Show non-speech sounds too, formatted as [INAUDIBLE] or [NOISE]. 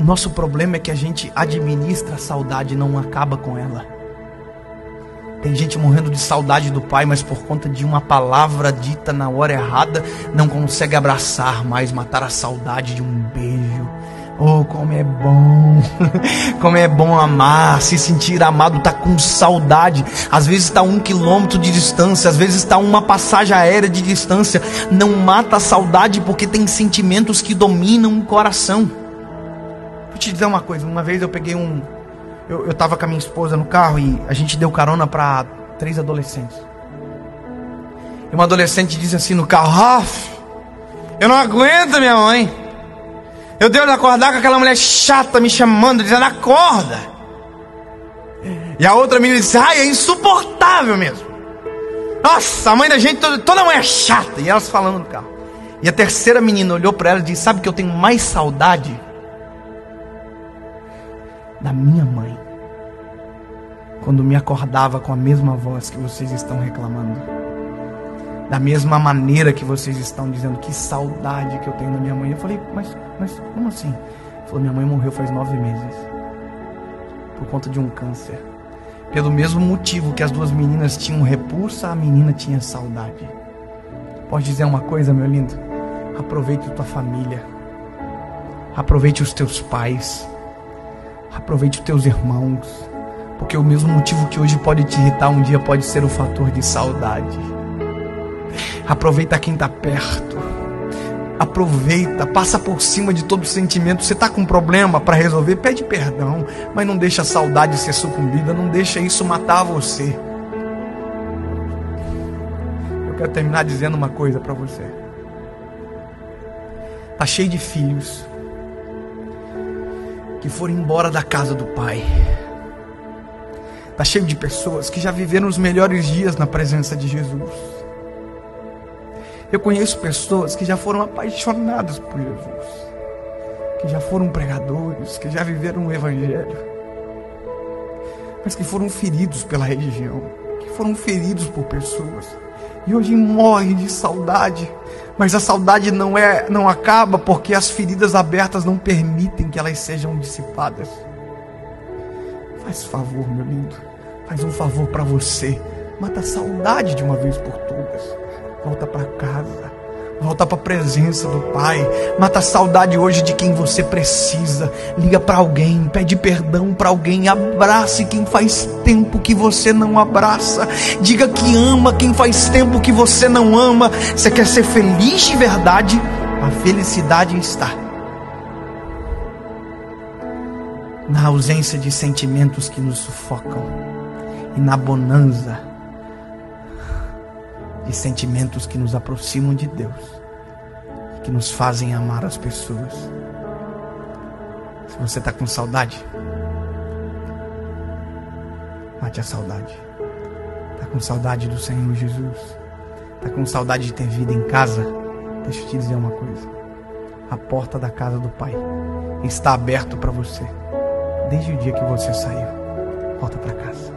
O nosso problema é que a gente administra a saudade e não acaba com ela. Tem gente morrendo de saudade do pai, mas por conta de uma palavra dita na hora errada, não consegue abraçar mais, matar a saudade de um beijo. Oh, como é bom, [LAUGHS] como é bom amar, se sentir amado, tá com saudade. Às vezes está um quilômetro de distância, às vezes está uma passagem aérea de distância. Não mata a saudade porque tem sentimentos que dominam o coração. Vou te dizer uma coisa, uma vez eu peguei um, eu, eu tava com a minha esposa no carro e a gente deu carona para três adolescentes. E uma adolescente disse assim no carro: Raf, eu não aguento minha mãe. Eu devo acordar com aquela mulher chata me chamando, dizendo: acorda. E a outra menina disse: ai, é insuportável mesmo. Nossa, a mãe da gente, toda, toda mãe é chata. E elas falando no carro. E a terceira menina olhou para ela e disse: Sabe que eu tenho mais saudade? Da minha mãe quando me acordava com a mesma voz que vocês estão reclamando. Da mesma maneira que vocês estão dizendo que saudade que eu tenho da minha mãe. Eu falei, mas, mas como assim? Ele falou, minha mãe morreu faz nove meses. Por conta de um câncer. Pelo mesmo motivo que as duas meninas tinham repulsa, a menina tinha saudade. Pode dizer uma coisa, meu lindo? Aproveite a tua família. Aproveite os teus pais. Aproveite os teus irmãos porque o mesmo motivo que hoje pode te irritar, um dia pode ser o fator de saudade. Aproveita quem está perto. Aproveita, passa por cima de todo sentimento. Você está com um problema para resolver, pede perdão, mas não deixa a saudade ser sucumbida, não deixa isso matar você. Eu quero terminar dizendo uma coisa para você. Tá cheio de filhos que foram embora da casa do pai Está cheio de pessoas que já viveram os melhores dias na presença de Jesus. Eu conheço pessoas que já foram apaixonadas por Jesus, que já foram pregadores, que já viveram o Evangelho, mas que foram feridos pela religião, que foram feridos por pessoas e hoje morrem de saudade. Mas a saudade não é, não acaba porque as feridas abertas não permitem que elas sejam dissipadas. Faz favor, meu lindo. Faz um favor para você. Mata a saudade de uma vez por todas. Volta para casa. Volta para a presença do Pai. Mata a saudade hoje de quem você precisa. Liga para alguém, pede perdão para alguém, abrace quem faz tempo que você não abraça. Diga que ama quem faz tempo que você não ama. Você quer ser feliz de verdade? A felicidade está na ausência de sentimentos que nos sufocam e na bonança de sentimentos que nos aproximam de Deus, que nos fazem amar as pessoas. Se você está com saudade, mate a saudade. Está com saudade do Senhor Jesus? Está com saudade de ter vida em casa? Deixa eu te dizer uma coisa. A porta da casa do Pai está aberta para você. Desde o dia que você saiu, volta para casa.